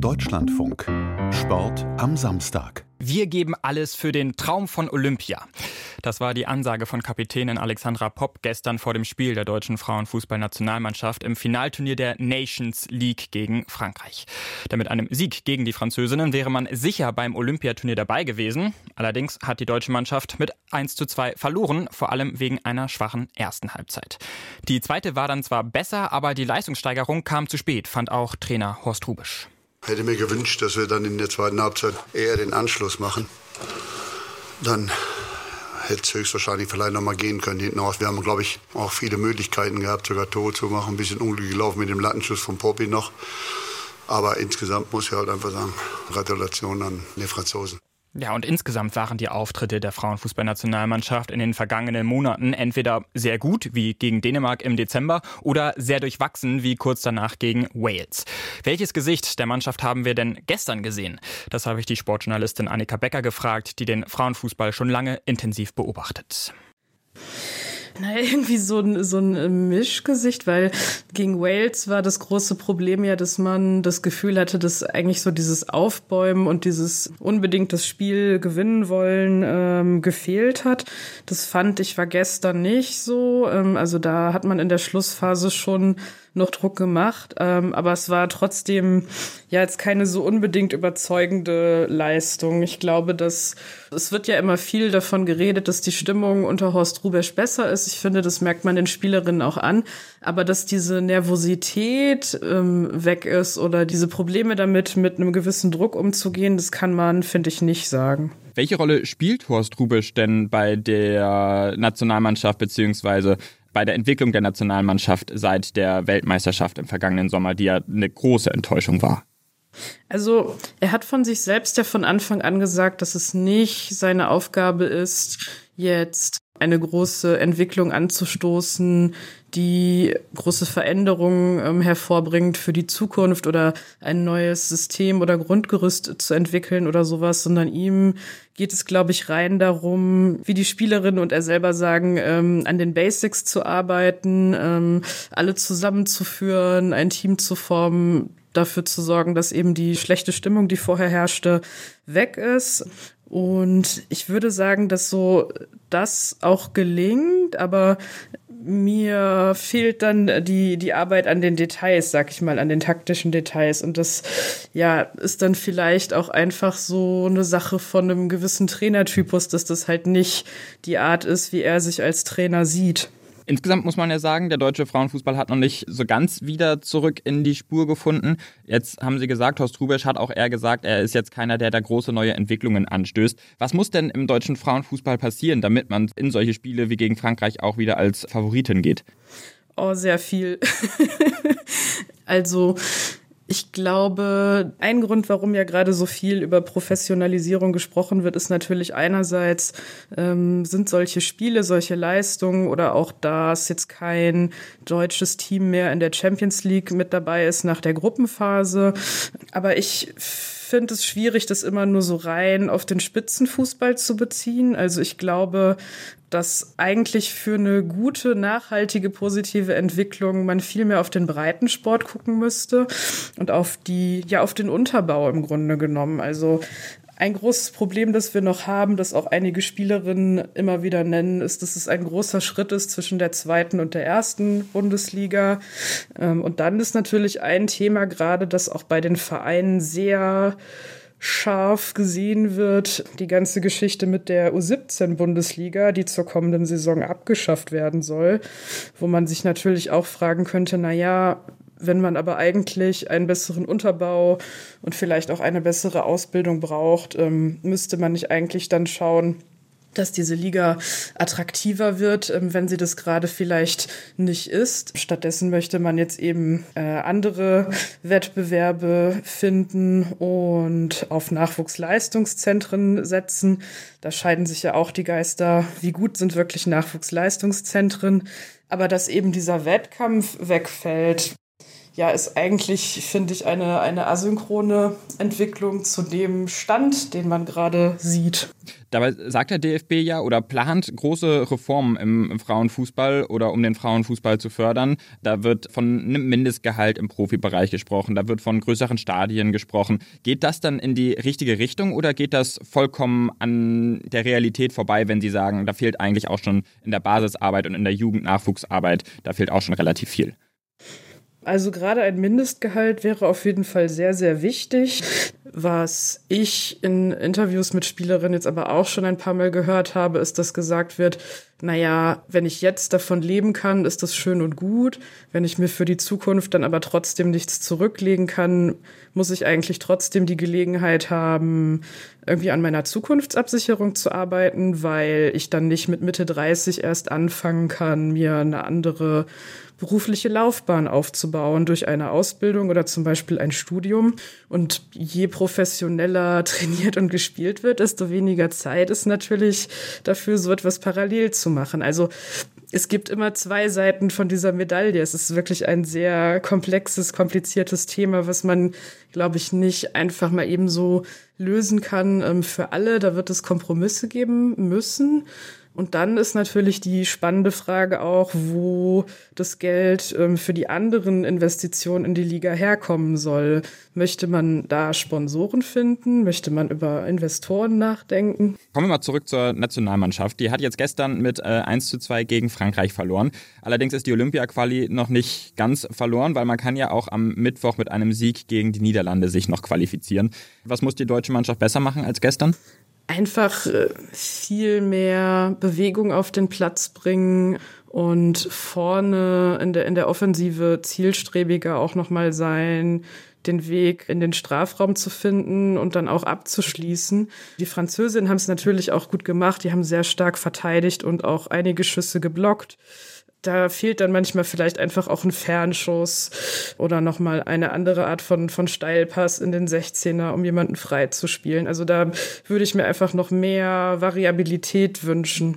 Deutschlandfunk. Sport am Samstag. Wir geben alles für den Traum von Olympia. Das war die Ansage von Kapitänin Alexandra Popp gestern vor dem Spiel der deutschen Frauenfußballnationalmannschaft im Finalturnier der Nations League gegen Frankreich. Denn mit einem Sieg gegen die Französinnen wäre man sicher beim Olympiaturnier dabei gewesen. Allerdings hat die deutsche Mannschaft mit 1 zu 2 verloren, vor allem wegen einer schwachen ersten Halbzeit. Die zweite war dann zwar besser, aber die Leistungssteigerung kam zu spät, fand auch Trainer Horst Rubisch. Hätte mir gewünscht, dass wir dann in der zweiten Halbzeit eher den Anschluss machen. Dann hätte es höchstwahrscheinlich vielleicht noch mal gehen können hinten raus. Wir haben, glaube ich, auch viele Möglichkeiten gehabt, sogar Tore zu machen. Ein bisschen unglücklich gelaufen mit dem Lattenschuss von Poppy noch. Aber insgesamt muss ich halt einfach sagen, Gratulation an die Franzosen. Ja, und insgesamt waren die Auftritte der Frauenfußballnationalmannschaft in den vergangenen Monaten entweder sehr gut, wie gegen Dänemark im Dezember, oder sehr durchwachsen, wie kurz danach gegen Wales. Welches Gesicht der Mannschaft haben wir denn gestern gesehen? Das habe ich die Sportjournalistin Annika Becker gefragt, die den Frauenfußball schon lange intensiv beobachtet. Naja, irgendwie so ein, so ein Mischgesicht, weil gegen Wales war das große Problem ja, dass man das Gefühl hatte, dass eigentlich so dieses Aufbäumen und dieses unbedingt das Spiel gewinnen wollen ähm, gefehlt hat. Das fand ich war gestern nicht so. Ähm, also da hat man in der Schlussphase schon noch Druck gemacht. Ähm, aber es war trotzdem ja jetzt keine so unbedingt überzeugende Leistung. Ich glaube, dass es wird ja immer viel davon geredet, dass die Stimmung unter Horst Rubesch besser ist. Ich finde, das merkt man den Spielerinnen auch an. Aber dass diese Nervosität ähm, weg ist oder diese Probleme damit, mit einem gewissen Druck umzugehen, das kann man, finde ich, nicht sagen. Welche Rolle spielt Horst Rubisch denn bei der Nationalmannschaft beziehungsweise bei der Entwicklung der Nationalmannschaft seit der Weltmeisterschaft im vergangenen Sommer, die ja eine große Enttäuschung war? Also er hat von sich selbst ja von Anfang an gesagt, dass es nicht seine Aufgabe ist, jetzt eine große Entwicklung anzustoßen, die große Veränderungen ähm, hervorbringt für die Zukunft oder ein neues System oder Grundgerüst zu entwickeln oder sowas, sondern ihm geht es, glaube ich, rein darum, wie die Spielerin und er selber sagen, ähm, an den Basics zu arbeiten, ähm, alle zusammenzuführen, ein Team zu formen, dafür zu sorgen, dass eben die schlechte Stimmung, die vorher herrschte, weg ist. Und ich würde sagen, dass so das auch gelingt, aber mir fehlt dann die, die Arbeit an den Details, sag ich mal, an den taktischen Details. Und das, ja, ist dann vielleicht auch einfach so eine Sache von einem gewissen Trainertypus, dass das halt nicht die Art ist, wie er sich als Trainer sieht. Insgesamt muss man ja sagen, der deutsche Frauenfußball hat noch nicht so ganz wieder zurück in die Spur gefunden. Jetzt haben Sie gesagt, Horst Rubesch hat auch eher gesagt, er ist jetzt keiner, der da große neue Entwicklungen anstößt. Was muss denn im deutschen Frauenfußball passieren, damit man in solche Spiele wie gegen Frankreich auch wieder als Favoritin geht? Oh, sehr viel. also ich glaube, ein Grund, warum ja gerade so viel über Professionalisierung gesprochen wird, ist natürlich einerseits, ähm, sind solche Spiele, solche Leistungen oder auch, dass jetzt kein deutsches Team mehr in der Champions League mit dabei ist nach der Gruppenphase. Aber ich finde es schwierig, das immer nur so rein auf den Spitzenfußball zu beziehen. Also ich glaube, dass eigentlich für eine gute, nachhaltige, positive Entwicklung man viel mehr auf den Breitensport gucken müsste und auf die, ja, auf den Unterbau im Grunde genommen. Also ein großes Problem, das wir noch haben, das auch einige Spielerinnen immer wieder nennen, ist, dass es ein großer Schritt ist zwischen der zweiten und der ersten Bundesliga. Ähm, und dann ist natürlich ein Thema gerade, das auch bei den Vereinen sehr scharf gesehen wird, die ganze Geschichte mit der U17-Bundesliga, die zur kommenden Saison abgeschafft werden soll, wo man sich natürlich auch fragen könnte, na ja, wenn man aber eigentlich einen besseren Unterbau und vielleicht auch eine bessere Ausbildung braucht, ähm, müsste man nicht eigentlich dann schauen, dass diese Liga attraktiver wird, ähm, wenn sie das gerade vielleicht nicht ist. Stattdessen möchte man jetzt eben äh, andere Wettbewerbe finden und auf Nachwuchsleistungszentren setzen. Da scheiden sich ja auch die Geister. Wie gut sind wirklich Nachwuchsleistungszentren? Aber dass eben dieser Wettkampf wegfällt, ja, ist eigentlich, finde ich, eine, eine asynchrone Entwicklung zu dem Stand, den man gerade sieht. Dabei sagt der DFB ja oder plant große Reformen im, Frauenfußball oder um den Frauenfußball zu fördern. Da wird von einem Mindestgehalt im Profibereich gesprochen, da wird von größeren Stadien gesprochen. Geht das dann in die richtige Richtung oder geht das vollkommen an der Realität vorbei, wenn Sie sagen, da fehlt eigentlich auch schon in der Basisarbeit und in der Jugendnachwuchsarbeit, da fehlt auch schon relativ viel? Also gerade ein Mindestgehalt wäre auf jeden Fall sehr, sehr wichtig. Was ich in Interviews mit Spielerinnen jetzt aber auch schon ein paar Mal gehört habe, ist, dass gesagt wird, naja, wenn ich jetzt davon leben kann, ist das schön und gut. Wenn ich mir für die Zukunft dann aber trotzdem nichts zurücklegen kann, muss ich eigentlich trotzdem die Gelegenheit haben, irgendwie an meiner Zukunftsabsicherung zu arbeiten, weil ich dann nicht mit Mitte 30 erst anfangen kann, mir eine andere berufliche Laufbahn aufzubauen durch eine Ausbildung oder zum Beispiel ein Studium. Und je professioneller trainiert und gespielt wird, desto weniger Zeit ist natürlich dafür, so etwas parallel zu machen. Also es gibt immer zwei Seiten von dieser Medaille. Es ist wirklich ein sehr komplexes, kompliziertes Thema, was man, glaube ich, nicht einfach mal eben so lösen kann ähm, für alle. Da wird es Kompromisse geben müssen. Und dann ist natürlich die spannende Frage auch, wo das Geld ähm, für die anderen Investitionen in die Liga herkommen soll. Möchte man da Sponsoren finden? Möchte man über Investoren nachdenken? Kommen wir mal zurück zur Nationalmannschaft. Die hat jetzt gestern mit äh, 1 zu 2 gegen Frankreich verloren. Allerdings ist die Olympia-Quali noch nicht ganz verloren, weil man kann ja auch am Mittwoch mit einem Sieg gegen die Niederlande sich noch qualifizieren. Was muss die deutsche Mannschaft besser machen als gestern? Einfach äh, viel mehr Bewegung auf den Platz bringen und vorne in der, in der Offensive zielstrebiger auch nochmal sein, den Weg in den Strafraum zu finden und dann auch abzuschließen. Die Französinnen haben es natürlich auch gut gemacht. Die haben sehr stark verteidigt und auch einige Schüsse geblockt da fehlt dann manchmal vielleicht einfach auch ein Fernschuss oder nochmal eine andere Art von, von Steilpass in den 16er, um jemanden frei zu spielen. Also da würde ich mir einfach noch mehr Variabilität wünschen.